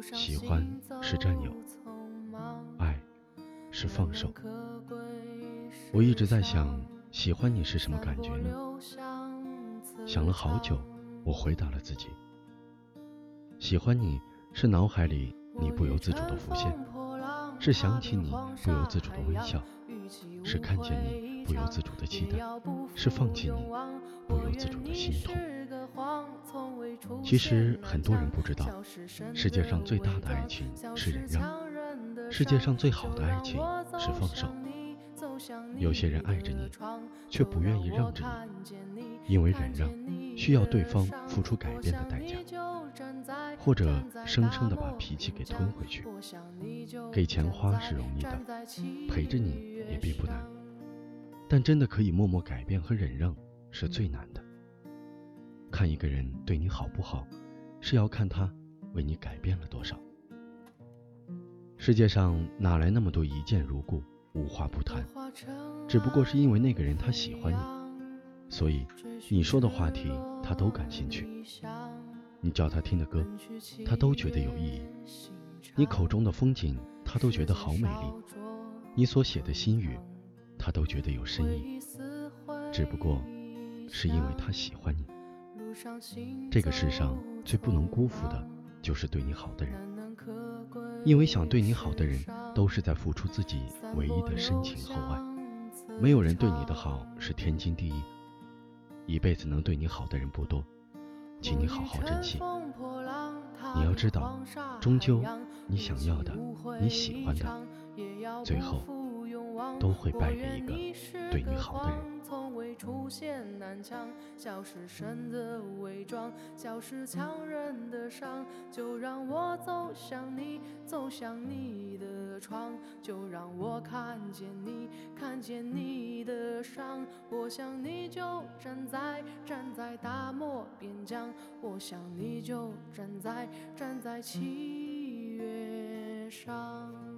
喜欢是占有，爱是放手。我一直在想，喜欢你是什么感觉呢？想了好久，我回答了自己：喜欢你是脑海里你不由自主的浮现，是想起你不由自主的微笑，是看见你不由自主的期待，是放弃你不由自主的心痛。其实很多人不知道，世界上最大的爱情是忍让，世界上最好的爱情是放手。有些人爱着你，却不愿意让着你，因为忍让需要对方付出改变的代价，或者生生的把脾气给吞回去。给钱花是容易的，陪着你也并不难，但真的可以默默改变和忍让是最难的。看一个人对你好不好，是要看他为你改变了多少。世界上哪来那么多一见如故、无话不谈？只不过是因为那个人他喜欢你，所以你说的话题他都感兴趣，你叫他听的歌，他都觉得有意义，你口中的风景他都觉得好美丽，你所写的心语他都觉得有深意。只不过是因为他喜欢你。这个世上最不能辜负的，就是对你好的人，因为想对你好的人，都是在付出自己唯一的深情厚爱。没有人对你的好是天经地义，一辈子能对你好的人不多，请你好好珍惜。你要知道，终究你想要的、你喜欢的，最后都会败给一个对你好的人。出现南墙，笑是神的伪装，笑是强忍的伤。就让我走向你，走向你的窗，就让我看见你，看见你的伤。我想你就站在站在大漠边疆，我想你就站在站在七月上。